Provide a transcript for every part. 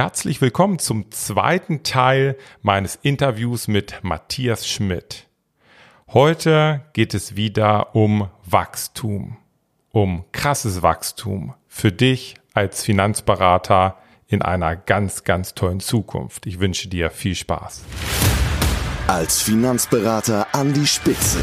Herzlich willkommen zum zweiten Teil meines Interviews mit Matthias Schmidt. Heute geht es wieder um Wachstum, um krasses Wachstum für dich als Finanzberater in einer ganz, ganz tollen Zukunft. Ich wünsche dir viel Spaß. Als Finanzberater an die Spitze.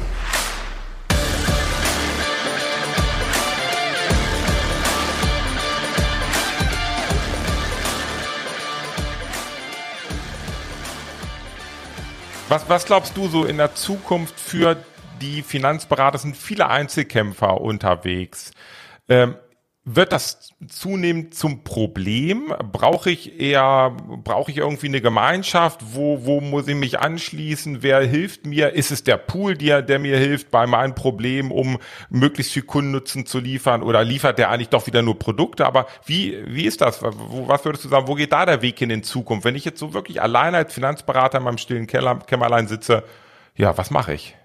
Was, was glaubst du so in der Zukunft für die Finanzberater? Sind viele Einzelkämpfer unterwegs. Ähm, wird das zunehmend zum Problem? Brauche ich eher, brauche ich irgendwie eine Gemeinschaft? Wo, wo muss ich mich anschließen? Wer hilft mir? Ist es der Pool, der, der mir hilft bei meinem Problem, um möglichst viel Kundennutzen zu liefern? Oder liefert der eigentlich doch wieder nur Produkte? Aber wie, wie ist das? Was würdest du sagen? Wo geht da der Weg hin in Zukunft? Wenn ich jetzt so wirklich alleine als Finanzberater in meinem stillen Keller, Kämmerlein sitze, ja, was mache ich?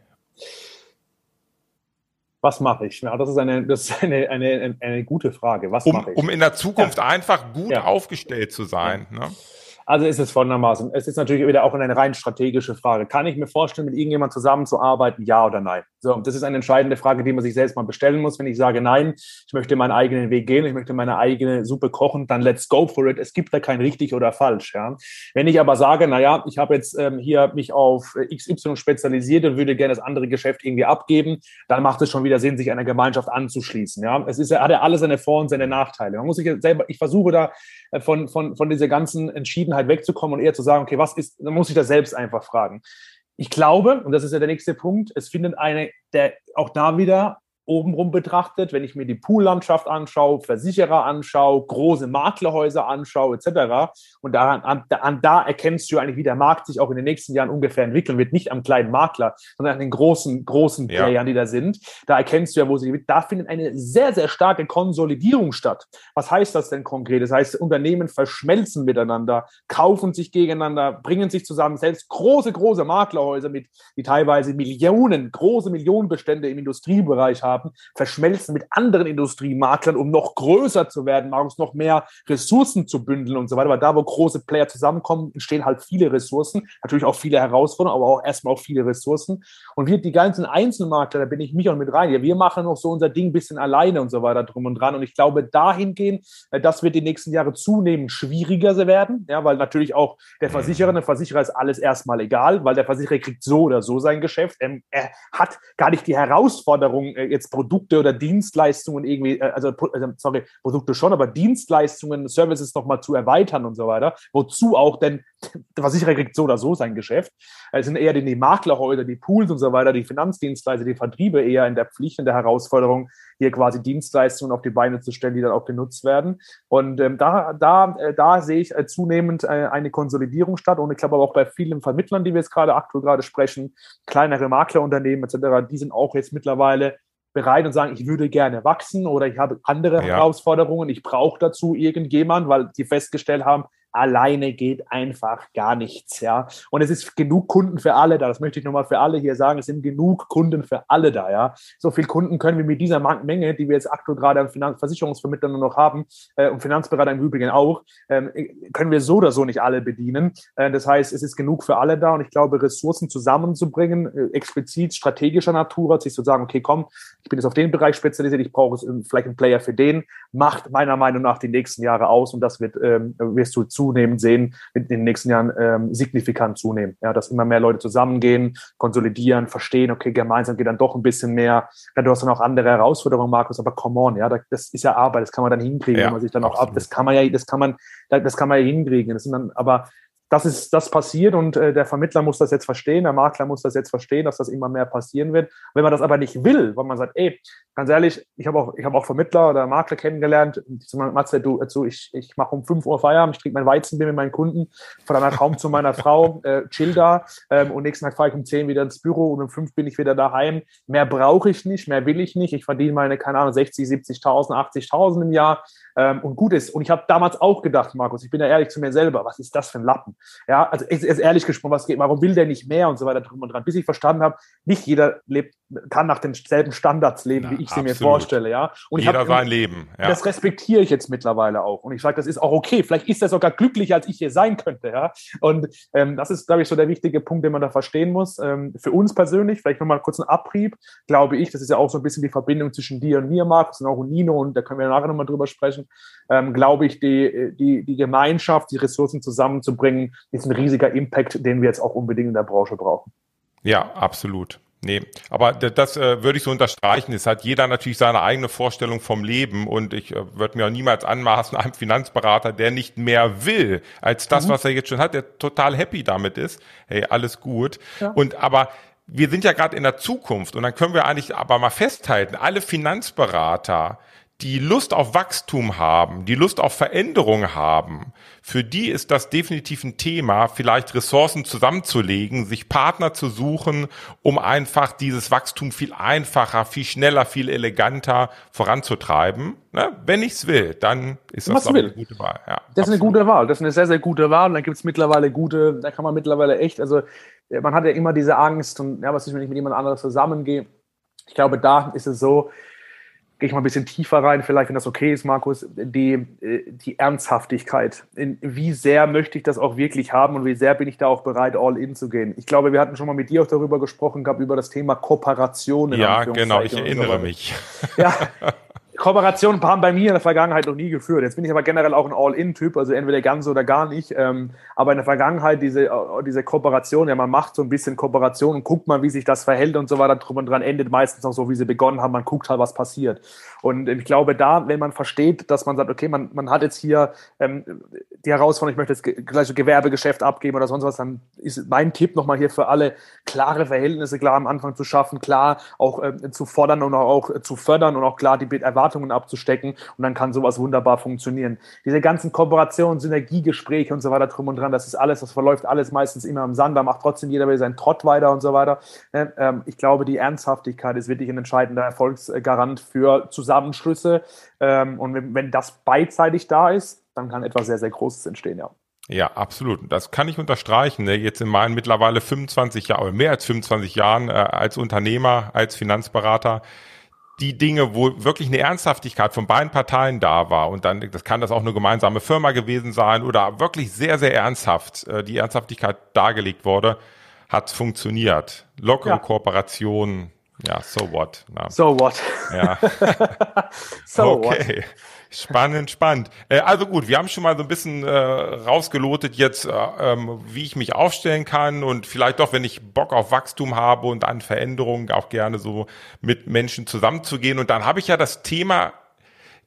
Was mache ich? Ja, das ist eine, das ist eine, eine, eine gute Frage. Was um, mache ich? Um in der Zukunft ja. einfach gut ja. aufgestellt zu sein. Ne? Also ist es folgendermaßen. Es ist natürlich wieder auch eine rein strategische Frage. Kann ich mir vorstellen, mit irgendjemandem zusammenzuarbeiten? Ja oder nein? So, das ist eine entscheidende Frage, die man sich selbst mal bestellen muss. Wenn ich sage, nein, ich möchte meinen eigenen Weg gehen, ich möchte meine eigene Suppe kochen, dann let's go for it. Es gibt da kein richtig oder falsch. Ja? Wenn ich aber sage, naja, ich habe jetzt ähm, hier mich auf XY spezialisiert und würde gerne das andere Geschäft irgendwie abgeben, dann macht es schon wieder Sinn, sich einer Gemeinschaft anzuschließen. Ja? Es ist, hat ja alles seine Vor- und seine Nachteile. Man muss sich selber, ich versuche da äh, von, von, von dieser ganzen Entschiedenheit wegzukommen und eher zu sagen, okay, was ist, dann muss ich das selbst einfach fragen. Ich glaube, und das ist ja der nächste Punkt, es findet eine, der auch da wieder obenrum betrachtet, wenn ich mir die Poollandschaft anschaue, Versicherer anschaue, große Maklerhäuser anschaue, etc. Und daran, an, an, da erkennst du eigentlich, wie der Markt sich auch in den nächsten Jahren ungefähr entwickeln wird. Nicht am kleinen Makler, sondern an den großen, großen ja. Playern, die da sind. Da erkennst du ja, wo sie, da findet eine sehr, sehr starke Konsolidierung statt. Was heißt das denn konkret? Das heißt, Unternehmen verschmelzen miteinander, kaufen sich gegeneinander, bringen sich zusammen. Selbst große, große Maklerhäuser mit, die teilweise Millionen, große Millionenbestände im Industriebereich haben, haben, verschmelzen mit anderen Industriemaklern, um noch größer zu werden, noch mehr Ressourcen zu bündeln und so weiter. Weil da, wo große Player zusammenkommen, entstehen halt viele Ressourcen, natürlich auch viele Herausforderungen, aber auch erstmal auch viele Ressourcen. Und wir, die ganzen Einzelmakler, da bin ich mich auch mit rein. Ja, wir machen noch so unser Ding ein bisschen alleine und so weiter drum und dran. Und ich glaube, dahingehend, äh, das wird die nächsten Jahre zunehmend schwieriger werden, ja, weil natürlich auch der Versicherer, der Versicherer ist alles erstmal egal, weil der Versicherer kriegt so oder so sein Geschäft. Ähm, er hat gar nicht die Herausforderung, äh, jetzt Produkte oder Dienstleistungen irgendwie, äh, also, also sorry, Produkte schon, aber Dienstleistungen, Services nochmal zu erweitern und so weiter. Wozu auch, denn der Versicherer kriegt so oder so sein Geschäft. Es sind eher die, die Maklerhäuser, die Pools und so weiter, die Finanzdienstleister, die Vertriebe eher in der Pflicht, in der Herausforderung, hier quasi Dienstleistungen auf die Beine zu stellen, die dann auch genutzt werden. Und ähm, da, da, äh, da sehe ich äh, zunehmend äh, eine Konsolidierung statt. Und ich glaube aber auch bei vielen Vermittlern, die wir jetzt gerade aktuell gerade sprechen, kleinere Maklerunternehmen etc., die sind auch jetzt mittlerweile bereit und sagen, ich würde gerne wachsen oder ich habe andere ja. Herausforderungen, ich brauche dazu irgendjemand, weil die festgestellt haben, alleine geht einfach gar nichts, ja. Und es ist genug Kunden für alle da. Das möchte ich nochmal für alle hier sagen. Es sind genug Kunden für alle da, ja. So viele Kunden können wir mit dieser Menge, die wir jetzt aktuell gerade an Finanz Versicherungsvermittlern noch haben äh, und Finanzberater im Übrigen auch, ähm, können wir so oder so nicht alle bedienen. Äh, das heißt, es ist genug für alle da und ich glaube, Ressourcen zusammenzubringen, äh, explizit strategischer Natur, sich zu sagen, okay, komm, ich bin jetzt auf den Bereich spezialisiert, ich brauche vielleicht einen Player für den, macht meiner Meinung nach die nächsten Jahre aus und das wird, ähm, wirst du zu zunehmend sehen, in den nächsten Jahren ähm, signifikant zunehmen. Ja, dass immer mehr Leute zusammengehen, konsolidieren, verstehen, okay, gemeinsam geht dann doch ein bisschen mehr. Ja, du hast dann auch andere Herausforderungen, Markus, aber come on, ja, das ist ja Arbeit, das kann man dann hinkriegen, ja, wenn man sich dann auch ab, das kann man ja, das kann man, das kann man ja hinkriegen. Das sind dann, aber das ist das passiert und äh, der Vermittler muss das jetzt verstehen, der Makler muss das jetzt verstehen, dass das immer mehr passieren wird. Wenn man das aber nicht will, weil man sagt, ey, ganz ehrlich, ich habe auch, ich habe auch Vermittler oder Makler kennengelernt, die sagen, Matze, du, also ich, ich mache um 5 Uhr Feierabend, ich trinke mein Weizenbier mit meinen Kunden, fahre dann kaum zu meiner Frau, äh, chill da ähm, und nächsten Tag fahre ich um 10 wieder ins Büro und um 5 bin ich wieder daheim. Mehr brauche ich nicht, mehr will ich nicht. Ich verdiene meine, keine Ahnung, 60, 70.000, 80.000 im Jahr ähm, und gut ist. Und ich habe damals auch gedacht, Markus, ich bin ja ehrlich zu mir selber, was ist das für ein Lappen? Ja, also ist, ist ehrlich gesprochen, was geht, warum will der nicht mehr und so weiter drum und dran, bis ich verstanden habe, nicht jeder lebt, kann nach denselben Standards leben, Na, wie ich sie mir vorstelle, ja. Und jeder ich hab, sein Leben. Ja. Das respektiere ich jetzt mittlerweile auch. Und ich sage, das ist auch okay. Vielleicht ist er sogar glücklicher, als ich hier sein könnte, ja. Und ähm, das ist, glaube ich, so der wichtige Punkt, den man da verstehen muss. Ähm, für uns persönlich, vielleicht nochmal kurz einen Abrieb, glaube ich, das ist ja auch so ein bisschen die Verbindung zwischen dir und mir, Markus, und auch Nino, und da können wir nachher nochmal drüber sprechen ähm, glaube ich, die, die, die Gemeinschaft, die Ressourcen zusammenzubringen, ist ein riesiger Impact, den wir jetzt auch unbedingt in der Branche brauchen. Ja, absolut. Nee, aber das äh, würde ich so unterstreichen. Es hat jeder natürlich seine eigene Vorstellung vom Leben und ich äh, würde mir auch niemals anmaßen, einem Finanzberater, der nicht mehr will als das, mhm. was er jetzt schon hat, der total happy damit ist. Hey, alles gut. Ja. Und aber wir sind ja gerade in der Zukunft und dann können wir eigentlich aber mal festhalten, alle Finanzberater, die Lust auf Wachstum haben, die Lust auf Veränderung haben, für die ist das definitiv ein Thema, vielleicht Ressourcen zusammenzulegen, sich Partner zu suchen, um einfach dieses Wachstum viel einfacher, viel schneller, viel eleganter voranzutreiben. Ne? Wenn ich's will, dann ist das eine gute Wahl. Ja, das ist eine gute Wahl. Das ist eine sehr, sehr gute Wahl. Und da gibt's mittlerweile gute, da kann man mittlerweile echt, also man hat ja immer diese Angst und ja, was ist, wenn ich mit jemand anderes zusammengehe? Ich glaube, da ist es so, gehe ich mal ein bisschen tiefer rein, vielleicht, wenn das okay ist, Markus, die, äh, die Ernsthaftigkeit. In, wie sehr möchte ich das auch wirklich haben und wie sehr bin ich da auch bereit, all in zu gehen? Ich glaube, wir hatten schon mal mit dir auch darüber gesprochen gehabt, über das Thema Kooperation. Ja, genau, ich erinnere mich. Ja, Kooperationen haben bei mir in der Vergangenheit noch nie geführt. Jetzt bin ich aber generell auch ein All-In-Typ, also entweder ganz oder gar nicht. Ähm, aber in der Vergangenheit diese, äh, diese Kooperation, ja, man macht so ein bisschen Kooperation und guckt mal, wie sich das verhält und so weiter drum und dran, endet meistens auch so, wie sie begonnen haben. Man guckt halt, was passiert. Und ich glaube, da, wenn man versteht, dass man sagt, okay, man, man hat jetzt hier ähm, die Herausforderung, ich möchte jetzt gleich Gewerbegeschäft abgeben oder sonst was, dann ist mein Tipp nochmal hier für alle, klare Verhältnisse klar am Anfang zu schaffen, klar auch äh, zu fordern und auch, auch zu fördern und auch klar die Erwartungen Erwartungen abzustecken und dann kann sowas wunderbar funktionieren. Diese ganzen Kooperationen, Synergiegespräche und so weiter drum und dran, das ist alles, das verläuft alles meistens immer im Sand, da macht trotzdem jeder wieder seinen Trott weiter und so weiter. Ne, ähm, ich glaube, die Ernsthaftigkeit ist wirklich ein entscheidender Erfolgsgarant für Zusammenschlüsse ähm, und wenn das beidseitig da ist, dann kann etwas sehr, sehr Großes entstehen, ja. Ja, absolut. Das kann ich unterstreichen. Ne? Jetzt in meinen mittlerweile 25 Jahren, mehr als 25 Jahren äh, als Unternehmer, als Finanzberater die Dinge, wo wirklich eine Ernsthaftigkeit von beiden Parteien da war und dann, das kann das auch eine gemeinsame Firma gewesen sein oder wirklich sehr, sehr ernsthaft äh, die Ernsthaftigkeit dargelegt wurde, hat funktioniert. Lockere ja. Kooperation, ja, so what. Na. So what. Ja. so okay. what. Spannend, spannend. Äh, also gut, wir haben schon mal so ein bisschen äh, rausgelotet jetzt, äh, ähm, wie ich mich aufstellen kann und vielleicht doch, wenn ich Bock auf Wachstum habe und an Veränderungen auch gerne so mit Menschen zusammenzugehen. Und dann habe ich ja das Thema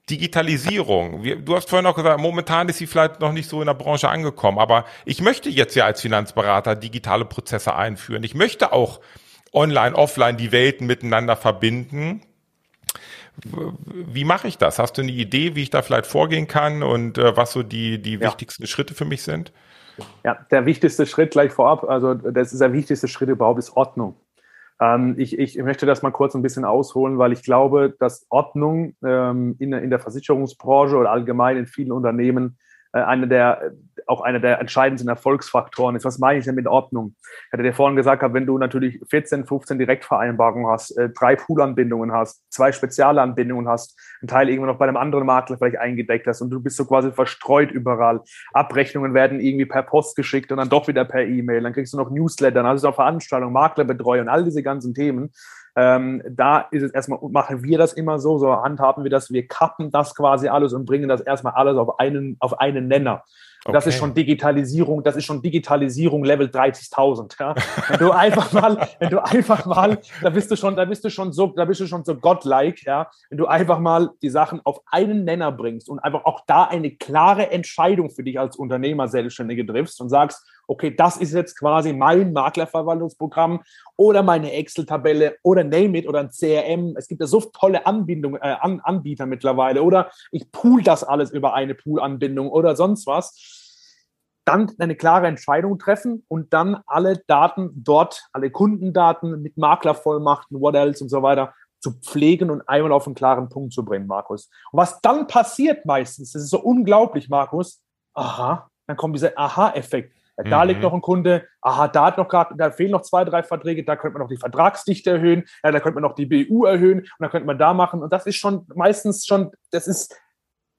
Digitalisierung. Du hast vorhin auch gesagt, momentan ist sie vielleicht noch nicht so in der Branche angekommen, aber ich möchte jetzt ja als Finanzberater digitale Prozesse einführen. Ich möchte auch online, offline die Welten miteinander verbinden. Wie mache ich das? Hast du eine Idee, wie ich da vielleicht vorgehen kann und äh, was so die, die ja. wichtigsten Schritte für mich sind? Ja, der wichtigste Schritt gleich vorab, also das ist der wichtigste Schritt überhaupt, ist Ordnung. Ähm, ich, ich möchte das mal kurz ein bisschen ausholen, weil ich glaube, dass Ordnung ähm, in, in der Versicherungsbranche oder allgemein in vielen Unternehmen eine der, auch einer der entscheidendsten Erfolgsfaktoren ist. Was meine ich denn mit Ordnung? Ich hatte dir vorhin gesagt, wenn du natürlich 14, 15 Direktvereinbarungen hast, äh, drei Poolanbindungen hast, zwei Spezialanbindungen hast, einen Teil irgendwo noch bei einem anderen Makler vielleicht eingedeckt hast und du bist so quasi verstreut überall. Abrechnungen werden irgendwie per Post geschickt und dann doch wieder per E-Mail. Dann kriegst du noch Newsletter, dann hast du noch Veranstaltungen, Maklerbetreuung, all diese ganzen Themen. Ähm, da ist es erstmal, machen wir das immer so, so handhaben wir das, wir kappen das quasi alles und bringen das erstmal alles auf einen, auf einen Nenner. Okay. Das ist schon Digitalisierung, das ist schon Digitalisierung Level 30.000. Ja? Wenn du einfach mal, wenn du einfach mal, da bist du schon, da bist du schon so, da bist du schon so godlike, ja? Wenn du einfach mal die Sachen auf einen Nenner bringst und einfach auch da eine klare Entscheidung für dich als Unternehmer Selbstständige triffst und sagst, okay, das ist jetzt quasi mein Maklerverwaltungsprogramm oder meine Excel-Tabelle oder Name it oder ein CRM. Es gibt ja so tolle Anbindungen, äh, An Anbieter mittlerweile oder ich pool das alles über eine Pool-Anbindung oder sonst was dann eine klare Entscheidung treffen und dann alle Daten dort, alle Kundendaten mit Maklervollmachten, what else und so weiter zu pflegen und einmal auf einen klaren Punkt zu bringen, Markus. Und was dann passiert meistens, das ist so unglaublich, Markus, aha, dann kommt dieser Aha-Effekt. Da mhm. liegt noch ein Kunde, aha, da hat noch gerade, da fehlen noch zwei, drei Verträge, da könnte man noch die Vertragsdichte erhöhen, ja, da könnte man noch die BU erhöhen und dann könnte man da machen. Und das ist schon meistens schon, das ist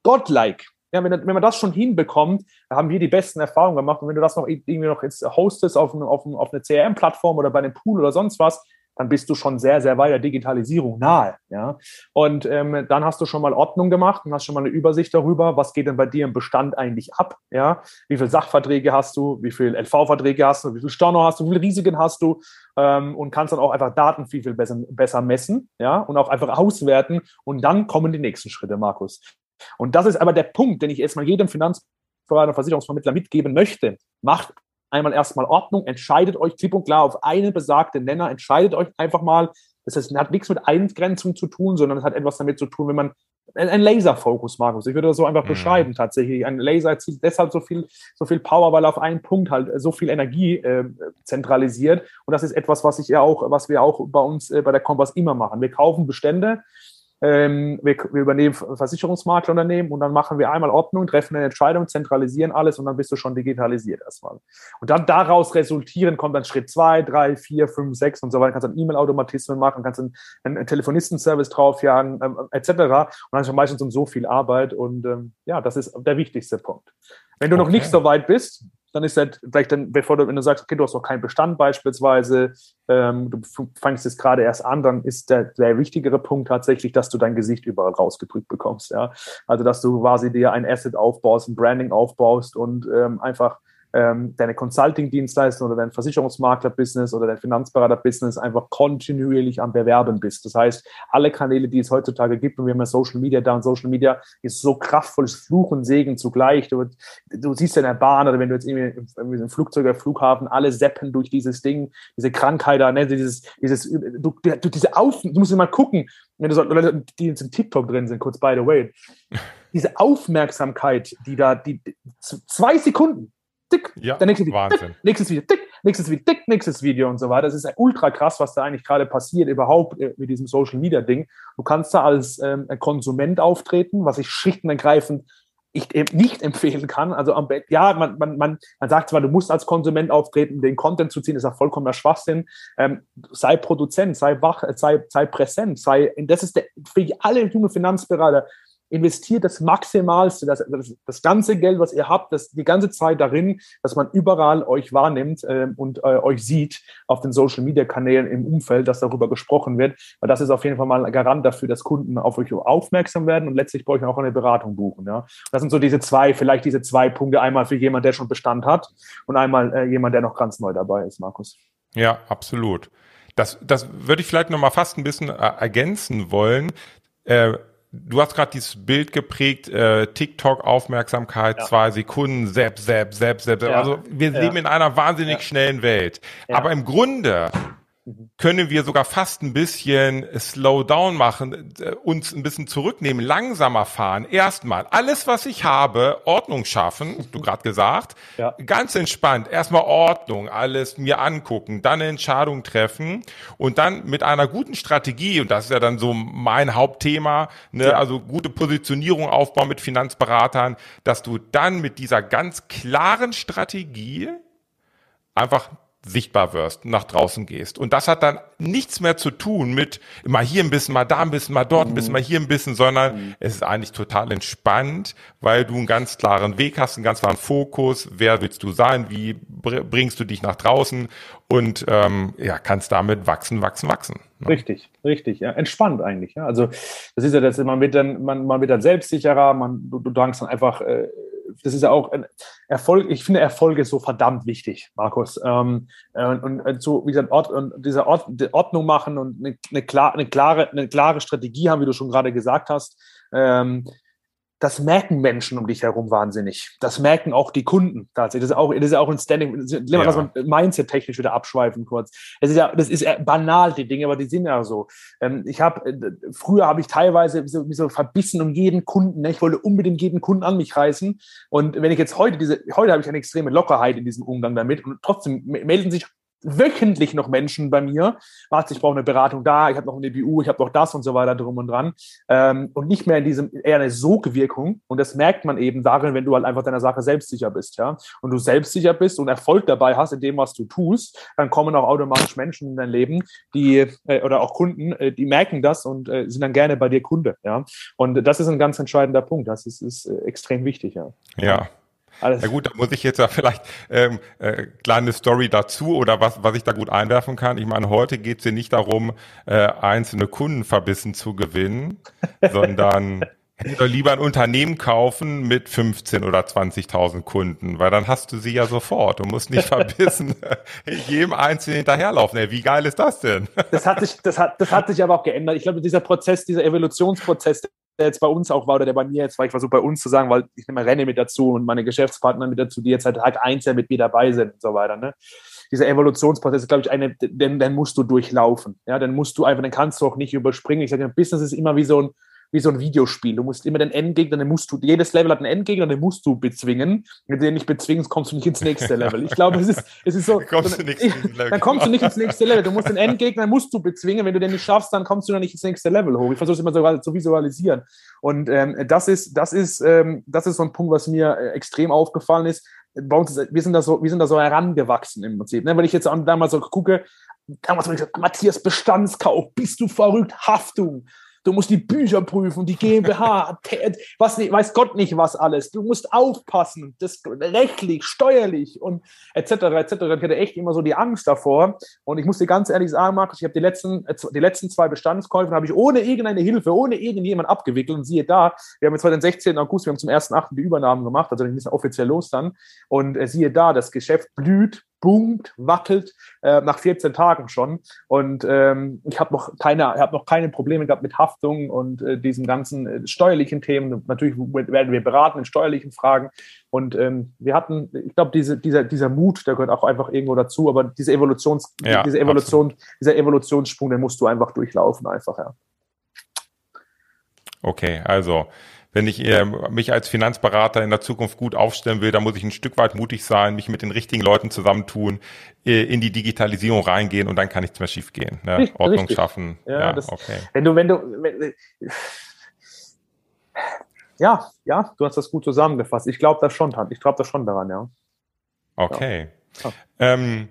godlike. Ja, wenn, wenn man das schon hinbekommt, haben wir die besten Erfahrungen gemacht. Und wenn du das noch irgendwie noch jetzt hostest auf, auf, auf eine CRM-Plattform oder bei einem Pool oder sonst was, dann bist du schon sehr, sehr weit der Digitalisierung nahe. Ja? Und ähm, dann hast du schon mal Ordnung gemacht und hast schon mal eine Übersicht darüber, was geht denn bei dir im Bestand eigentlich ab. Ja? Wie viele Sachverträge hast du, wie viele LV-Verträge hast du, wie viele Storno hast du, wie viele Risiken hast du ähm, und kannst dann auch einfach Daten viel, viel besser, besser messen ja? und auch einfach auswerten. Und dann kommen die nächsten Schritte, Markus. Und das ist aber der Punkt, den ich erstmal jedem Finanzberater Versicherungsvermittler mitgeben möchte. Macht einmal erstmal Ordnung, entscheidet euch klipp und klar auf einen besagten Nenner, entscheidet euch einfach mal. Das heißt, hat nichts mit Eingrenzung zu tun, sondern es hat etwas damit zu tun, wenn man ein Laserfokus, Markus. Ich würde das so einfach mhm. beschreiben tatsächlich. Ein Laser zieht deshalb so viel, so viel Power, weil er auf einen Punkt halt so viel Energie äh, zentralisiert. Und das ist etwas, was ich ja auch, was wir auch bei uns äh, bei der Kompass immer machen. Wir kaufen Bestände ähm, wir, wir, übernehmen Versicherungsmaklerunternehmen und dann machen wir einmal Ordnung, treffen eine Entscheidung, zentralisieren alles und dann bist du schon digitalisiert erstmal. Und dann daraus resultieren kommt dann Schritt zwei, drei, vier, fünf, sechs und so weiter. Kannst dann E-Mail-Automatismen machen, kannst einen, einen Telefonistenservice draufjagen, ähm, etc. Und dann ist meistens um so viel Arbeit und ähm, ja, das ist der wichtigste Punkt. Wenn du okay. noch nicht so weit bist, dann ist halt gleich dann, bevor du, wenn du sagst, okay, du hast noch keinen Bestand beispielsweise, ähm, du fängst jetzt gerade erst an, dann ist der, der wichtigere Punkt tatsächlich, dass du dein Gesicht überall rausgedrückt bekommst, ja. Also, dass du quasi dir ein Asset aufbaust, ein Branding aufbaust und ähm, einfach ähm, deine Consulting-Dienstleistung oder dein Versicherungsmakler-Business oder dein Finanzberater-Business einfach kontinuierlich am Bewerben bist. Das heißt, alle Kanäle, die es heutzutage gibt, und wir haben ja Social Media da und Social Media ist so kraftvolles Fluch und Segen zugleich. Du, du siehst ja in der Bahn oder wenn du jetzt irgendwie im, im Flugzeug oder Flughafen, alle seppen durch dieses Ding, diese Krankheit da, ne, dieses, dieses, du, du, diese Auf, du musst mal gucken, wenn du so, Leute, die jetzt im TikTok drin sind, kurz by the way, diese Aufmerksamkeit, die da, die, zwei Sekunden, tick, ja, der nächste Video, Wahnsinn. Tick, nächstes Video, tick, nächstes Video, tick, nächstes Video und so weiter. Das ist ja ultra krass, was da eigentlich gerade passiert überhaupt äh, mit diesem Social Media Ding. Du kannst da als ähm, Konsument auftreten, was ich schlicht und ergreifend ich nicht empfehlen kann. Also am ja, man, man, man, man sagt zwar, du musst als Konsument auftreten, den Content zu ziehen, ist ja vollkommener Schwachsinn. Ähm, sei Produzent, sei wach, sei, sei präsent, sei, das ist der, für alle junge Finanzberater investiert das Maximalste, das, das, das, ganze Geld, was ihr habt, das, die ganze Zeit darin, dass man überall euch wahrnimmt äh, und äh, euch sieht auf den Social Media Kanälen im Umfeld, dass darüber gesprochen wird. Weil das ist auf jeden Fall mal ein Garant dafür, dass Kunden auf euch aufmerksam werden und letztlich bei euch auch eine Beratung buchen. Ja? Das sind so diese zwei, vielleicht diese zwei Punkte, einmal für jemand, der schon Bestand hat und einmal äh, jemand, der noch ganz neu dabei ist, Markus. Ja, absolut. Das, das würde ich vielleicht noch mal fast ein bisschen äh, ergänzen wollen. Äh, Du hast gerade dieses Bild geprägt, äh, TikTok-Aufmerksamkeit, ja. zwei Sekunden, Sepp, Sepp, Sepp, Sepp. Ja. Also wir ja. leben in einer wahnsinnig schnellen Welt. Aber im Grunde können wir sogar fast ein bisschen slow down machen, äh, uns ein bisschen zurücknehmen, langsamer fahren. Erstmal alles, was ich habe, Ordnung schaffen, du gerade gesagt, ja. ganz entspannt. Erstmal Ordnung, alles mir angucken, dann eine Entscheidung treffen und dann mit einer guten Strategie, und das ist ja dann so mein Hauptthema, ne, ja. also gute Positionierung aufbauen mit Finanzberatern, dass du dann mit dieser ganz klaren Strategie einfach sichtbar wirst, nach draußen gehst. Und das hat dann nichts mehr zu tun mit mal hier ein bisschen, mal da ein bisschen, mal dort ein bisschen, mal hier ein bisschen, sondern mhm. es ist eigentlich total entspannt, weil du einen ganz klaren Weg hast, einen ganz klaren Fokus. Wer willst du sein? Wie bringst du dich nach draußen? Und ähm, ja, kannst damit wachsen, wachsen, wachsen. Ne? Richtig, richtig. Ja. Entspannt eigentlich. Ja. Also das ist ja das, man wird dann, man, man wird dann selbstsicherer, man, du, du dankst dann einfach äh, das ist ja auch ein Erfolg, ich finde Erfolg ist so verdammt wichtig, Markus. Ähm, äh, und, und so, wie gesagt, Ort, und diese Ort, Ordnung machen und eine, eine, klar, eine, klare, eine klare Strategie haben, wie du schon gerade gesagt hast. Ähm, das merken Menschen um dich herum wahnsinnig. Das merken auch die Kunden tatsächlich. Das ist auch, das ist auch ein Standing, ja. dass man Mindset-technisch wieder abschweifen kurz. Es ist ja, das ist banal, die Dinge, aber die sind ja so. Ähm, ich habe, äh, früher habe ich teilweise so, so verbissen um jeden Kunden. Ne? Ich wollte unbedingt jeden Kunden an mich reißen. Und wenn ich jetzt heute diese, heute habe ich eine extreme Lockerheit in diesem Umgang damit und trotzdem melden sich wöchentlich noch Menschen bei mir, warte, ich brauche eine Beratung da, ich habe noch eine BU, ich habe noch das und so weiter drum und dran. Ähm, und nicht mehr in diesem eher eine Sogwirkung. Und das merkt man eben darin, wenn du halt einfach deiner Sache selbstsicher bist, ja. Und du selbstsicher bist und Erfolg dabei hast in dem, was du tust, dann kommen auch automatisch Menschen in dein Leben, die äh, oder auch Kunden, äh, die merken das und äh, sind dann gerne bei dir Kunde, ja. Und das ist ein ganz entscheidender Punkt. Das ist, ist äh, extrem wichtig, ja. Ja, alles. Ja gut, da muss ich jetzt ja vielleicht ähm, äh, kleine Story dazu oder was, was ich da gut einwerfen kann. Ich meine, heute geht es hier nicht darum, äh, einzelne Kunden verbissen zu gewinnen, sondern oder lieber ein Unternehmen kaufen mit 15 oder 20.000 Kunden, weil dann hast du sie ja sofort. Du musst nicht verbissen jedem Einzelnen hinterherlaufen. Ey, wie geil ist das denn? Das hat sich, das hat, das hat sich aber auch geändert. Ich glaube, dieser Prozess, dieser Evolutionsprozess, der jetzt bei uns auch war oder der bei mir jetzt war, ich versuche bei uns zu sagen, weil ich nehme Renne mit dazu und meine Geschäftspartner mit dazu, die jetzt halt Tag eins ja mit mir dabei sind und so weiter. Ne? Dieser Evolutionsprozess ist, glaube ich, eine, den, den musst du durchlaufen. Ja, den musst du einfach, den kannst du auch nicht überspringen. Ich sage, Business ist immer wie so ein, wie so ein Videospiel. Du musst immer den Endgegner, den musst du, jedes Level hat einen Endgegner, den musst du bezwingen. Wenn du den nicht bezwingst, kommst du nicht ins nächste Level. Ich glaube, es ist, es ist so. Kommst so, ich, dann kommst du nicht ins nächste Level. Du musst den Endgegner, musst du bezwingen. Wenn du den nicht schaffst, dann kommst du dann nicht ins nächste Level hoch. Ich versuche es immer so zu visualisieren. Und ähm, das ist, das ist, ähm, das ist so ein Punkt, was mir äh, extrem aufgefallen ist. Bei uns ist, wir sind da so, wir sind da so herangewachsen im Prinzip. Ne? Wenn ich jetzt damals so gucke, damals habe ich gesagt, Matthias Bestandskauf, bist du verrückt, Haftung du musst die Bücher prüfen, die GmbH, was nicht, weiß Gott nicht was alles. Du musst aufpassen, das rechtlich, steuerlich und etc. etc. Ich hatte echt immer so die Angst davor. Und ich muss dir ganz ehrlich sagen, Markus, ich habe die letzten, äh, die letzten zwei Bestandskäufe habe ich ohne irgendeine Hilfe, ohne irgendjemand abgewickelt. Und siehe da, wir haben jetzt heute den 16. August, wir haben zum 1.8. die Übernahmen gemacht, also ein bisschen offiziell los dann. Und äh, siehe da, das Geschäft blüht, boomt, wackelt äh, nach 14 Tagen schon. Und ähm, ich habe noch keine, habe noch keine Probleme gehabt mit Haftung und äh, diesen ganzen äh, steuerlichen Themen. Natürlich werden wir beraten in steuerlichen Fragen. Und ähm, wir hatten, ich glaube, diese, dieser, dieser Mut, der gehört auch einfach irgendwo dazu. Aber diese Evolutions, ja, diese Evolution, absolut. dieser Evolutionssprung, den musst du einfach durchlaufen, einfach ja. Okay, also wenn ich äh, mich als Finanzberater in der Zukunft gut aufstellen will, dann muss ich ein Stück weit mutig sein, mich mit den richtigen Leuten zusammentun, äh, in die Digitalisierung reingehen und dann kann nichts mehr schiefgehen. Ne? Richtig, Ordnung richtig. schaffen. Ja, ja das, okay. Wenn du, wenn du, wenn, ja, ja, du hast das gut zusammengefasst. Ich glaube das schon, ich glaube das schon daran, ja. Okay. Ja. Ähm,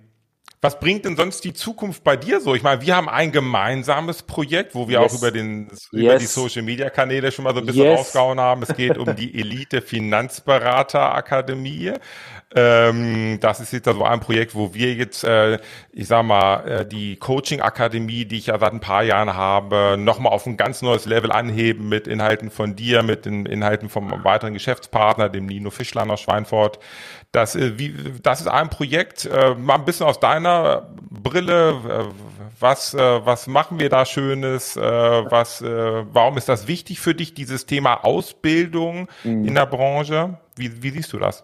was bringt denn sonst die Zukunft bei dir so? Ich meine, wir haben ein gemeinsames Projekt, wo wir yes. auch über, den, über die Social Media Kanäle schon mal so ein bisschen yes. rausgehauen haben. Es geht um die Elite Finanzberater Akademie. Ähm, das ist jetzt also ein Projekt, wo wir jetzt, äh, ich sag mal, äh, die Coaching Akademie, die ich ja seit ein paar Jahren habe, nochmal auf ein ganz neues Level anheben mit Inhalten von dir, mit den Inhalten vom weiteren Geschäftspartner, dem Nino Fischlein aus Schweinfurt. Das, äh, wie, das ist ein Projekt, äh, mal ein bisschen aus deiner Brille. Äh, was, äh, was machen wir da Schönes? Äh, was, äh, warum ist das wichtig für dich, dieses Thema Ausbildung mhm. in der Branche? Wie, wie siehst du das?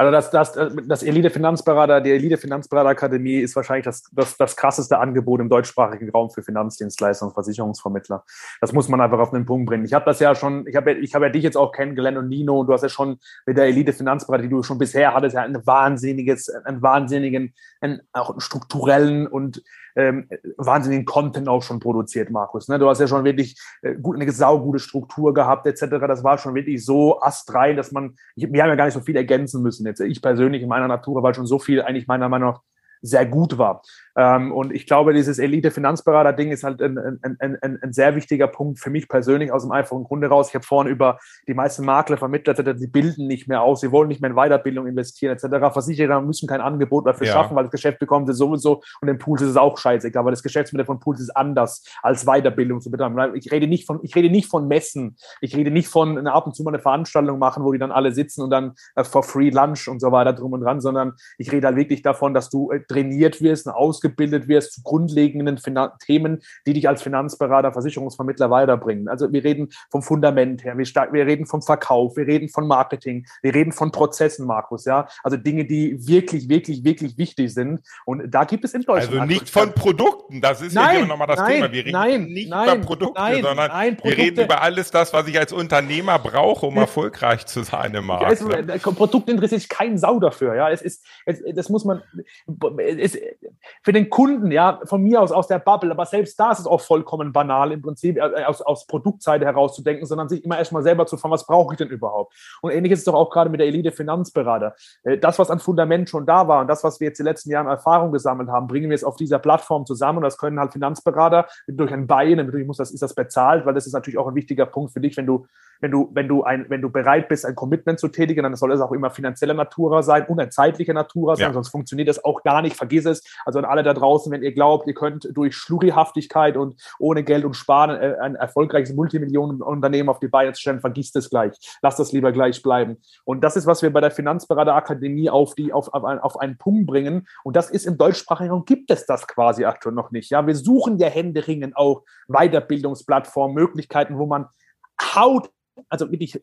Also das, das, das Elite-Finanzberater, die Elite-Finanzberater-Akademie ist wahrscheinlich das, das, das krasseste Angebot im deutschsprachigen Raum für Finanzdienstleister und Versicherungsvermittler. Das muss man einfach auf den Punkt bringen. Ich habe das ja schon, ich habe ich hab ja dich jetzt auch kennengelernt und Nino, und du hast ja schon mit der Elite-Finanzberater, die du schon bisher hattest, ja ein wahnsinniges, einen wahnsinnigen, einen, auch einen strukturellen und ähm, wahnsinnigen Content auch schon produziert, Markus. Ne? Du hast ja schon wirklich äh, gut, eine saugute Struktur gehabt, etc. Das war schon wirklich so astrein, dass man, ich, wir haben ja gar nicht so viel ergänzen müssen. Jetzt ich persönlich in meiner Natur, weil schon so viel eigentlich meiner Meinung nach sehr gut war. Ähm, und ich glaube, dieses Elite-Finanzberater-Ding ist halt ein, ein, ein, ein, sehr wichtiger Punkt für mich persönlich aus dem einfachen Grunde raus. Ich habe vorhin über die meisten Makler, Vermittler die bilden nicht mehr aus, sie wollen nicht mehr in Weiterbildung investieren etc. Versicherer müssen kein Angebot dafür ja. schaffen, weil das Geschäft bekommen sie sowieso und im Pools ist es auch scheißegal, weil das Geschäftsmodell von Pools ist anders als Weiterbildung zu betreiben. Ich rede nicht von, ich rede nicht von Messen, ich rede nicht von einer ab und zu mal eine Veranstaltung machen, wo die dann alle sitzen und dann uh, for free Lunch und so weiter drum und dran, sondern ich rede halt wirklich davon, dass du, äh, trainiert wirst und ausgebildet wirst zu grundlegenden Finan Themen, die dich als Finanzberater, Versicherungsvermittler weiterbringen. Also wir reden vom Fundament her, wir, wir reden vom Verkauf, wir reden von Marketing, wir reden von Prozessen, Markus, ja. Also Dinge, die wirklich, wirklich, wirklich wichtig sind. Und da gibt es in Deutschland. Also nicht von Produkten, das ist nein, ja nochmal das nein, Thema. Wir reden nein, nicht nein, über Produkte, nein, sondern nein, wir Produkte- reden über alles das, was ich als Unternehmer brauche, um erfolgreich zu sein im Markt. Es, ne? Produkt interessiert sich kein Sau dafür. Ja, es ist, es, das muss man es, für den Kunden, ja, von mir aus aus der Bubble, aber selbst da ist es auch vollkommen banal im Prinzip äh, aus, aus Produktseite herauszudenken, sondern sich immer erstmal selber zu fragen, was brauche ich denn überhaupt? Und ähnlich ist es doch auch gerade mit der Elite Finanzberater. Äh, Das, was an Fundament schon da war und das, was wir jetzt die letzten Jahre Erfahrung gesammelt haben, bringen wir jetzt auf dieser Plattform zusammen und das können halt Finanzberater durch ein Buy-in, natürlich muss das, ist das bezahlt, weil das ist natürlich auch ein wichtiger Punkt für dich, wenn du wenn du, wenn du ein, wenn du bereit bist, ein Commitment zu tätigen, dann soll es auch immer finanzieller Natura sein und ein zeitlicher Natura sein, Ja. sonst funktioniert das auch gar nicht. Vergiss es. Also an alle da draußen, wenn ihr glaubt, ihr könnt durch Schlurrihaftigkeit und ohne Geld und Sparen äh, ein erfolgreiches Multimillionenunternehmen auf die Beine stellen, vergisst es gleich. Lasst das lieber gleich bleiben. Und das ist, was wir bei der Finanzberaterakademie auf, die, auf, auf, auf einen Punkt bringen. Und das ist im deutschsprachigen Raum gibt es das quasi aktuell noch nicht. Ja, wir suchen ja händeringend auch Weiterbildungsplattformen, Möglichkeiten, wo man haut also wirklich, äh,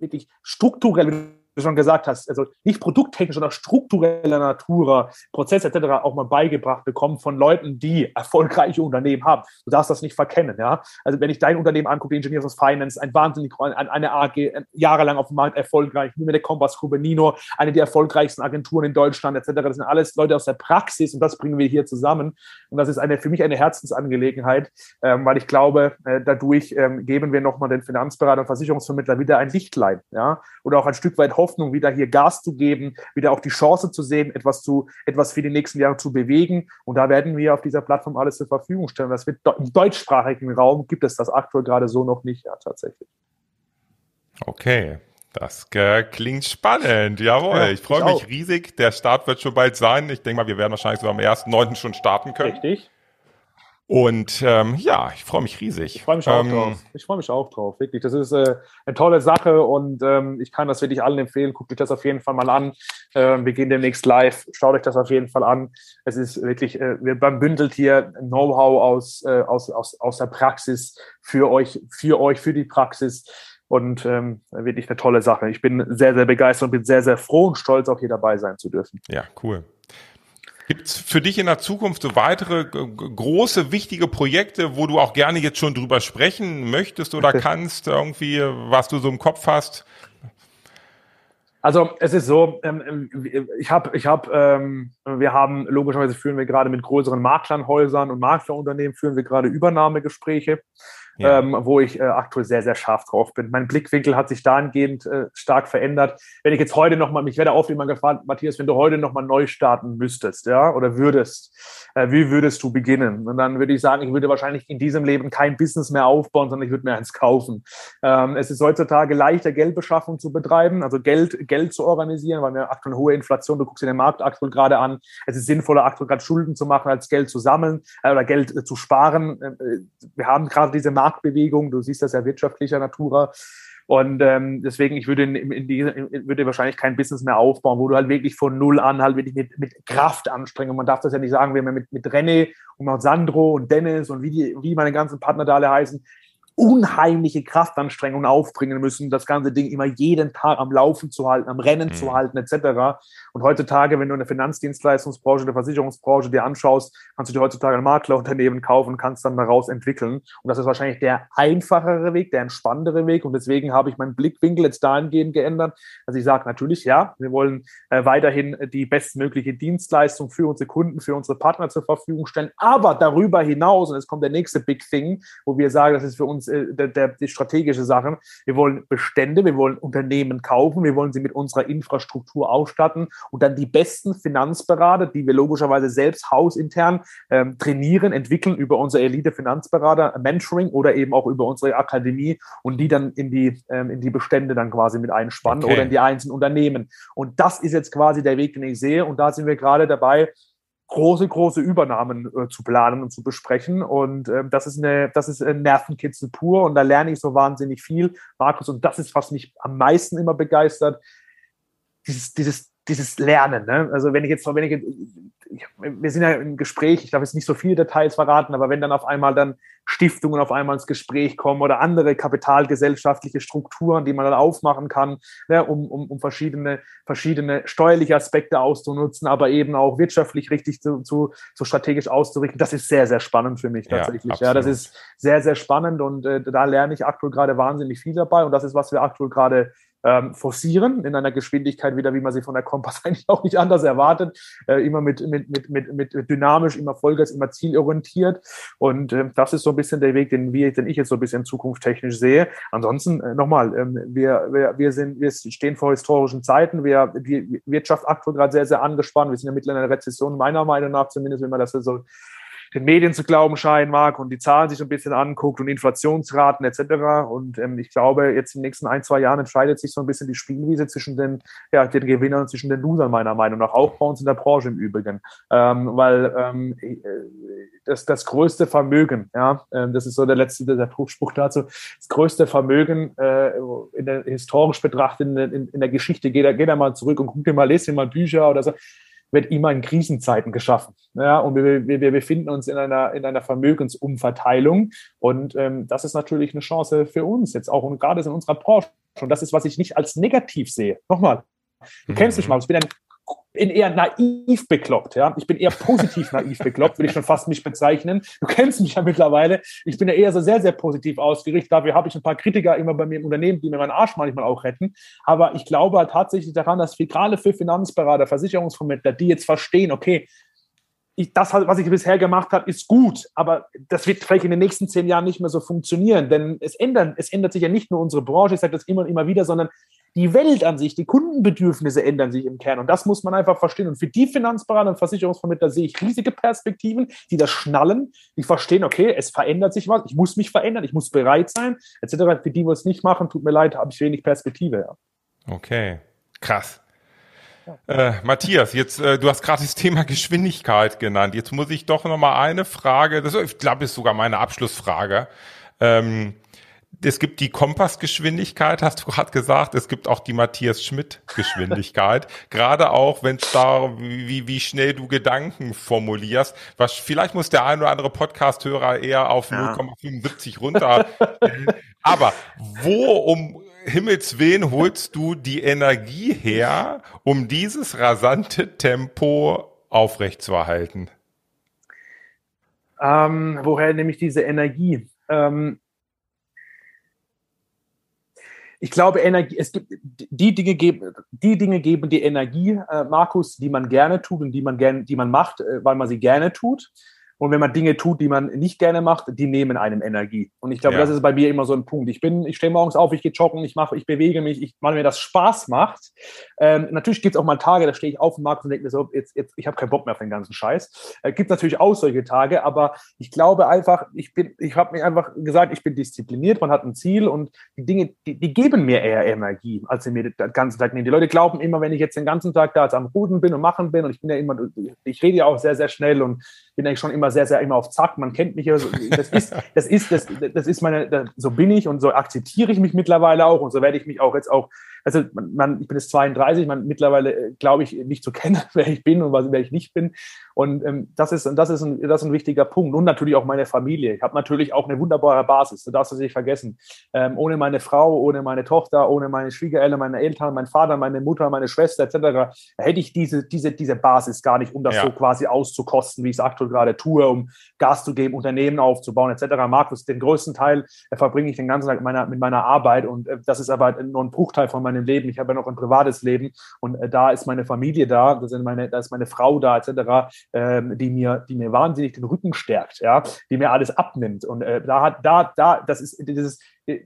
wirklich strukturell, du schon gesagt hast, also nicht produkttechnisch, sondern struktureller Natur, Prozesse etc. auch mal beigebracht bekommen von Leuten, die erfolgreiche Unternehmen haben. Du darfst das nicht verkennen, ja. Also wenn ich dein Unternehmen angucke, Engineers of Finance, ein wahnsinnig, ein- eine AG, äh, jahrelang auf dem Markt erfolgreich, wie mit der Kompass-Gruppe, Nino, eine der erfolgreichsten Agenturen in Deutschland etc. Das sind alles Leute aus der Praxis und das bringen wir hier zusammen. Und das ist eine, für mich eine Herzensangelegenheit, ähm, weil ich glaube, äh, dadurch ähm, geben wir nochmal den Finanzberater und Versicherungsvermittler wieder ein Lichtlein, ja, oder auch ein Stück weit Hoffnung, wieder hier Gas zu geben, wieder auch die Chance zu sehen, etwas zu, etwas für die nächsten Jahre zu bewegen. Und da werden wir auf dieser Plattform alles zur Verfügung stellen. Das wird im deutschsprachigen Raum gibt es das aktuell gerade so noch nicht, ja, tatsächlich. Okay. Das äh, klingt spannend, jawohl. Ja, ich freue ich mich auch. riesig. Der Start wird schon bald sein. Ich denke mal, wir werden wahrscheinlich so am 1.9. schon starten können. Richtig. Und ähm, ja, ich freue mich riesig. Ich freue mich auch Ähm, drauf. Ich freue mich auch drauf, wirklich. Das ist äh, eine tolle Sache und ähm, ich kann das wirklich allen empfehlen. Guckt euch das auf jeden Fall mal an. Ähm, wir gehen demnächst live. Schaut euch das auf jeden Fall an. Es ist wirklich, äh, wir man bündelt hier Know-how aus, äh, aus, aus, aus der Praxis für euch, für euch, für die Praxis. Und ähm, wirklich eine tolle Sache. Ich bin sehr, sehr begeistert und bin sehr, sehr froh und stolz, auch hier dabei sein zu dürfen. Ja, cool. Gibt es für dich in der Zukunft so weitere g- große, wichtige Projekte, wo du auch gerne jetzt schon drüber sprechen möchtest oder kannst, irgendwie, was du so im Kopf hast? Also es ist so, ähm, ich habe, ich habe, ähm, wir haben logischerweise führen wir gerade mit größeren Maklernhäusern und Maklerunternehmen führen wir gerade Übernahmegespräche, Ja. ähm, wo ich äh, aktuell sehr, sehr scharf drauf bin. Mein Blickwinkel hat sich dahingehend äh, stark verändert. Wenn ich jetzt heute nochmal, mich werde oft immer gefragt, Matthias, wenn du heute nochmal neu starten müsstest, ja, oder würdest, äh, wie würdest du beginnen? Und dann würde ich sagen, ich würde wahrscheinlich in diesem Leben kein Business mehr aufbauen, sondern ich würde mir eins kaufen. Ähm, es ist heutzutage leichter, Geldbeschaffung zu betreiben, also Geld, Geld zu organisieren, weil wir aktuell eine hohe Inflation, du guckst dir den Markt aktuell gerade an. Es ist sinnvoller, aktuell gerade Schulden zu machen, als Geld zu sammeln äh, oder Geld äh, zu sparen. Äh, wir haben gerade diese Marktbewegung, du siehst das ja wirtschaftlicher Natura. Und ähm, deswegen, ich würde, in, in die, in, würde wahrscheinlich kein Business mehr aufbauen, wo du halt wirklich von null an halt wirklich mit, mit Kraft anstrengst. Und man darf das ja nicht sagen, haben ja mit, mit René und Sandro und Dennis und wie, die, wie meine ganzen Partner da alle heißen, unheimliche Kraftanstrengungen aufbringen müssen, das ganze Ding immer jeden Tag am Laufen zu halten, am Rennen Mhm. zu halten, etc. Und heutzutage, wenn du eine Finanzdienstleistungsbranche, eine Versicherungsbranche dir anschaust, kannst du dir heutzutage ein Maklerunternehmen kaufen und kannst dann daraus entwickeln. Und das ist wahrscheinlich der einfachere Weg, der entspannendere Weg. Und deswegen habe ich meinen Blickwinkel jetzt dahingehend geändert, dass ich sage, natürlich, ja, wir wollen äh, weiterhin die bestmögliche Dienstleistung für unsere Kunden, für unsere Partner zur Verfügung stellen. Aber darüber hinaus, und jetzt kommt der nächste Big Thing, wo wir sagen, das ist für uns äh, der, der, die strategische Sache, wir wollen Bestände, wir wollen Unternehmen kaufen, wir wollen sie mit unserer Infrastruktur ausstatten und dann die besten Finanzberater, die wir logischerweise selbst hausintern ähm, trainieren, entwickeln über unser Elite-Finanzberater, Mentoring oder eben auch über unsere Akademie und die dann in die, ähm, in die Bestände dann quasi mit einspannen Okay. oder in die einzelnen Unternehmen. Und das ist jetzt quasi der Weg, den ich sehe. Und da sind wir gerade dabei, große, große Übernahmen äh, zu planen und zu besprechen. Und ähm, das ist eine, das ist ein Nervenkitzel pur und da lerne ich so wahnsinnig viel, Markus. Und das ist, was mich am meisten immer begeistert, dieses, dieses, dieses Lernen. Ne? Also wenn ich jetzt, wenn ich jetzt, wir sind ja im Gespräch, ich darf jetzt nicht so viele Details verraten, aber wenn dann auf einmal dann Stiftungen auf einmal ins Gespräch kommen oder andere kapitalgesellschaftliche Strukturen, die man dann aufmachen kann, ne, um, um, um verschiedene, verschiedene steuerliche Aspekte auszunutzen, aber eben auch wirtschaftlich richtig zu, zu, zu strategisch auszurichten, das ist sehr, sehr spannend für mich tatsächlich. Ja, ja das ist sehr, sehr spannend und äh, da lerne ich aktuell gerade wahnsinnig viel dabei und das ist, was wir aktuell gerade ähm, forcieren in einer Geschwindigkeit wieder, wie man sie von der Kompass eigentlich auch nicht anders erwartet. Äh, immer mit, mit, mit, mit, mit dynamisch, immer Vollgas, immer zielorientiert. Und äh, das ist so ein bisschen der Weg, den wir, den ich jetzt so ein bisschen zukunftstechnisch sehe. Ansonsten äh, nochmal, ähm, wir, wir, wir sind, wir stehen vor historischen Zeiten. Wir, die Wirtschaft aktuell gerade sehr, sehr angespannt. Wir sind ja mittlerweile in einer Rezession, meiner Meinung nach zumindest, wenn man das so den Medien zu glauben scheinen mag und die Zahlen sich so ein bisschen anguckt und Inflationsraten etc. Und ähm, ich glaube, jetzt in den nächsten ein, zwei Jahren entscheidet sich so ein bisschen die Spielwiese zwischen den, ja, den Gewinnern und zwischen den Losern meiner Meinung nach, auch bei uns in der Branche im Übrigen. Ähm, weil ähm, äh, das, das größte Vermögen, ja, ähm, das ist so der letzte, der Spruch dazu, das größte Vermögen äh, in der, historisch betrachtet in, in, in der Geschichte, geht da, geht da mal zurück und guck dir mal, lest dir mal Bücher oder so wird immer in Krisenzeiten geschaffen. Ja, und wir, wir, wir befinden uns in einer, in einer Vermögensumverteilung. Und ähm, das ist natürlich eine Chance für uns jetzt auch und gerade in unserer Branche. Und das ist, was ich nicht als negativ sehe. Nochmal, du mhm. kennst mich mal, ich bin ein bin eher naiv bekloppt, ja. Ich bin eher positiv naiv bekloppt, würde ich schon fast mich bezeichnen. Du kennst mich ja mittlerweile. Ich bin ja eher so sehr, sehr positiv ausgerichtet. Dafür habe ich ein paar Kritiker immer bei mir im Unternehmen, die mir meinen Arsch manchmal auch retten. Aber ich glaube halt tatsächlich daran, dass gerade für Finanzberater, Versicherungsvermittler, die jetzt verstehen, okay, ich, das, was ich bisher gemacht habe, ist gut, aber das wird vielleicht in den nächsten zehn Jahren nicht mehr so funktionieren, denn es ändert, es ändert sich ja nicht nur unsere Branche, ich sage das immer und immer wieder, sondern die Welt an sich, die Kundenbedürfnisse ändern sich im Kern. Und das muss man einfach verstehen. Und für die Finanzberater und Versicherungsvermittler sehe ich riesige Perspektiven, die das schnallen, die verstehen, okay, es verändert sich was, ich muss mich verändern, ich muss bereit sein, etc. Für die, die es nicht machen, tut mir leid, habe ich wenig Perspektive. Ja. Okay, krass. Äh, Matthias, jetzt äh, du hast gerade das Thema Geschwindigkeit genannt. Jetzt muss ich doch noch mal eine Frage. Das, ich glaube, ist sogar meine Abschlussfrage. Ähm, es gibt die Kompassgeschwindigkeit, hast du gerade gesagt. Es gibt auch die Matthias Schmidt-Geschwindigkeit. gerade auch, wenn es da, wie, wie schnell du Gedanken formulierst. Was, vielleicht muss der ein oder andere Podcast-Hörer eher auf ja. 0,75 runter. Aber wo um Himmels Willen holst du die Energie her, um dieses rasante Tempo aufrechtzuerhalten? Ähm, woher nehme ich diese Energie? Ähm, ich glaube, Energie, es gibt die Dinge geben, die Dinge geben die Energie, äh, Markus, die man gerne tut und die man gerne, die man macht, äh, weil man sie gerne tut. Und wenn man Dinge tut, die man nicht gerne macht, die nehmen einem Energie. Und ich glaube, ja. das ist bei mir immer so ein Punkt. Ich bin, ich stehe morgens auf, ich gehe joggen, ich mache, ich bewege mich, ich, weil mir das Spaß macht. Ähm, natürlich gibt es auch mal Tage, da stehe ich auf und mag und denke mir so, jetzt, jetzt, ich habe keinen Bock mehr auf den ganzen Scheiß. Äh, gibt natürlich auch solche Tage, aber ich glaube einfach, ich bin, ich habe mir einfach gesagt, ich bin diszipliniert, man hat ein Ziel und die Dinge, die, die geben mir eher Energie, als sie mir den ganzen Tag nehmen. Die Leute glauben immer, wenn ich jetzt den ganzen Tag da jetzt am Ruden bin und machen bin und ich bin ja immer, ich rede ja auch sehr, sehr schnell und bin eigentlich schon immer sehr, sehr immer auf Zack. Man kennt mich ja. Das ist, das ist, das, das ist meine, so bin ich und so akzeptiere ich mich mittlerweile auch und so werde ich mich auch jetzt auch also man, ich bin jetzt 32, man mittlerweile äh, glaube ich nicht zu kennen, wer ich bin und was, wer ich nicht bin. Und ähm, das ist, das ist ein, das ist ein wichtiger Punkt. Und natürlich auch meine Familie. Ich habe natürlich auch eine wunderbare Basis. Du darfst es nicht vergessen. Ähm, ohne meine Frau, ohne meine Tochter, ohne meine Schwiegereltern, meine Eltern, mein Vater, meine Mutter, meine Schwester etc. hätte ich diese, diese, diese Basis gar nicht, um das ja. so quasi auszukosten, wie ich es aktuell gerade tue, um Gas zu geben, Unternehmen aufzubauen etc. Markus, den größten Teil äh, verbringe ich den ganzen Tag mit meiner, mit meiner Arbeit und äh, das ist aber nur ein Bruchteil von meinem Leben. Ich habe ja noch ein privates Leben und äh, da ist meine Familie da, da, sind meine, da ist meine Frau da, etc., ähm, die, mir, die mir wahnsinnig den Rücken stärkt, ja, die mir alles abnimmt. Und äh, da hat, da, da, das ist dieses,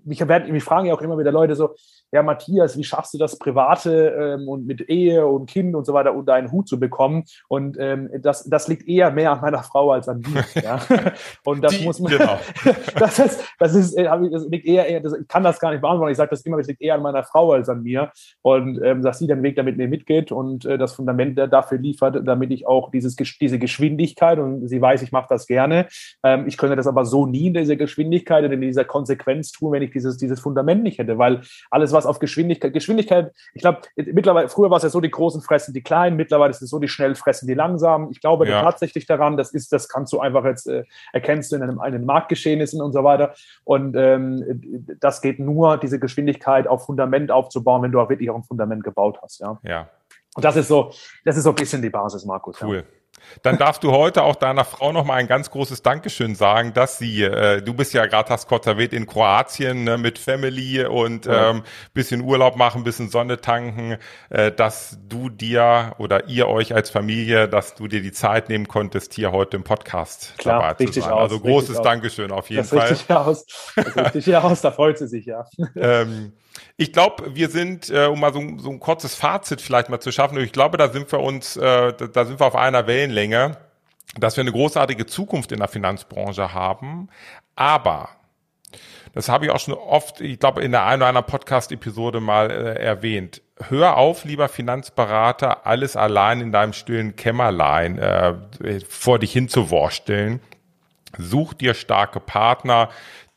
mich, werden, mich fragen ja auch immer wieder Leute so, ja, Matthias, wie schaffst du das Private ähm, und mit Ehe und Kind und so weiter unter einen Hut zu bekommen? Und ähm, das, das liegt eher mehr an meiner Frau als an mir. Ja? Und das Die, muss man, genau. das ist, das ist, äh, das liegt eher, eher das, ich kann das gar nicht beantworten. Ich sage das immer, das liegt eher an meiner Frau als an mir. Und ähm, dass sie den Weg damit mir mitgeht und äh, das Fundament dafür liefert, damit ich auch dieses, diese Geschwindigkeit und sie weiß, ich mache das gerne. Ähm, ich könnte das aber so nie in dieser Geschwindigkeit und in dieser Konsequenz tun, wenn ich dieses, dieses Fundament nicht hätte, weil alles, was auf Geschwindigkeit, Geschwindigkeit, ich glaube, mittlerweile, früher war es ja so, die Großen fressen die Kleinen, mittlerweile ist es so, die schnell fressen die Langsamen. Ich glaube ja. tatsächlich daran, das ist, das kannst du einfach jetzt, äh, erkennst du in einem, einem Marktgeschehnissen und so weiter. Und ähm, das geht nur, diese Geschwindigkeit auf Fundament aufzubauen, wenn du auch wirklich auch ein Fundament gebaut hast, ja. Ja. Und das ist so, das ist so ein bisschen die Basis, Markus. Cool. Ja. Dann darfst du heute auch deiner Frau noch mal ein ganz großes Dankeschön sagen, dass sie, äh, du bist ja gerade, hast erwähnt, in Kroatien ne, mit Family und ja. ähm, bisschen Urlaub machen, bisschen Sonne tanken, äh, dass du dir oder ihr euch als Familie, dass du dir die Zeit nehmen konntest, hier heute im Podcast Klar, dabei zu sein. Aus, also großes Dankeschön auf jeden das Fall. Richtig aus. Das richtig aus, da freut sie sich, ja. Ähm, ich glaube, wir sind, äh, um mal so, so, ein kurzes Fazit vielleicht mal zu schaffen, ich glaube, da sind wir uns, äh, da sind wir auf einer Wellenlänge, dass wir eine großartige Zukunft in der Finanzbranche haben. Aber, das habe ich auch schon oft, ich glaube, in der einen oder anderen Podcast-Episode mal äh, erwähnt. Hör auf, lieber Finanzberater, alles allein in deinem stillen Kämmerlein äh, vor dich hinzuworsteln. Such dir starke Partner,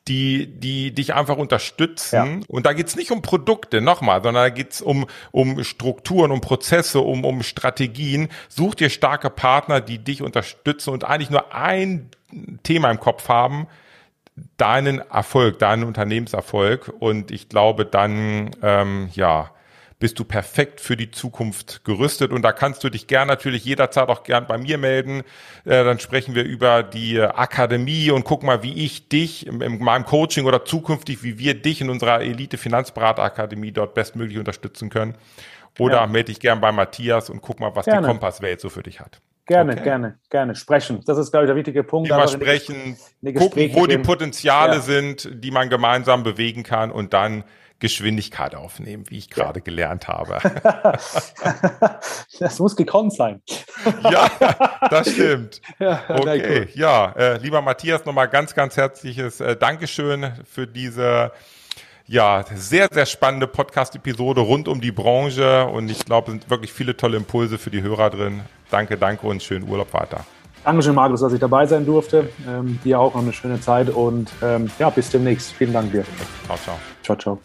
die, die dich einfach unterstützen. Ja. Und da geht's nicht um Produkte, nochmal, sondern da geht's um, um Strukturen, um Prozesse, um, um Strategien. Such dir starke Partner, die dich unterstützen und eigentlich nur ein Thema im Kopf haben, deinen Erfolg, deinen Unternehmenserfolg. Und ich glaube, dann, ähm, ja, bist du perfekt für die Zukunft gerüstet. Und da kannst du dich gern natürlich jederzeit auch gern bei mir melden. Äh, dann sprechen wir über die Akademie und guck mal, wie ich dich in, in meinem Coaching oder zukünftig, wie wir dich in unserer Elite Finanzberater Akademie dort bestmöglich unterstützen können. Oder ja. melde dich gern bei Matthias und guck mal, was gerne. die Kompasswelt so für dich hat. Gerne, okay. gerne, gerne. Sprechen. Das ist, glaube ich, der wichtige Punkt. Immer sprechen, gucken, wo die Potenziale ja. sind, die man gemeinsam bewegen kann und dann Geschwindigkeit aufnehmen, wie ich gerade ja. gelernt habe. das muss gekonnt sein. ja, das stimmt. Ja, okay, ja, äh, lieber Matthias, nochmal ganz, ganz herzliches äh, Dankeschön für diese ja, sehr, sehr spannende Podcast-Episode rund um die Branche und ich glaube, sind wirklich viele tolle Impulse für die Hörer drin. Danke, danke und schönen Urlaub weiter. Dankeschön, Markus, dass ich dabei sein durfte. Ähm, dir auch noch eine schöne Zeit und ähm, ja, bis demnächst. Vielen Dank dir. Ciao, ciao. Ciao, ciao.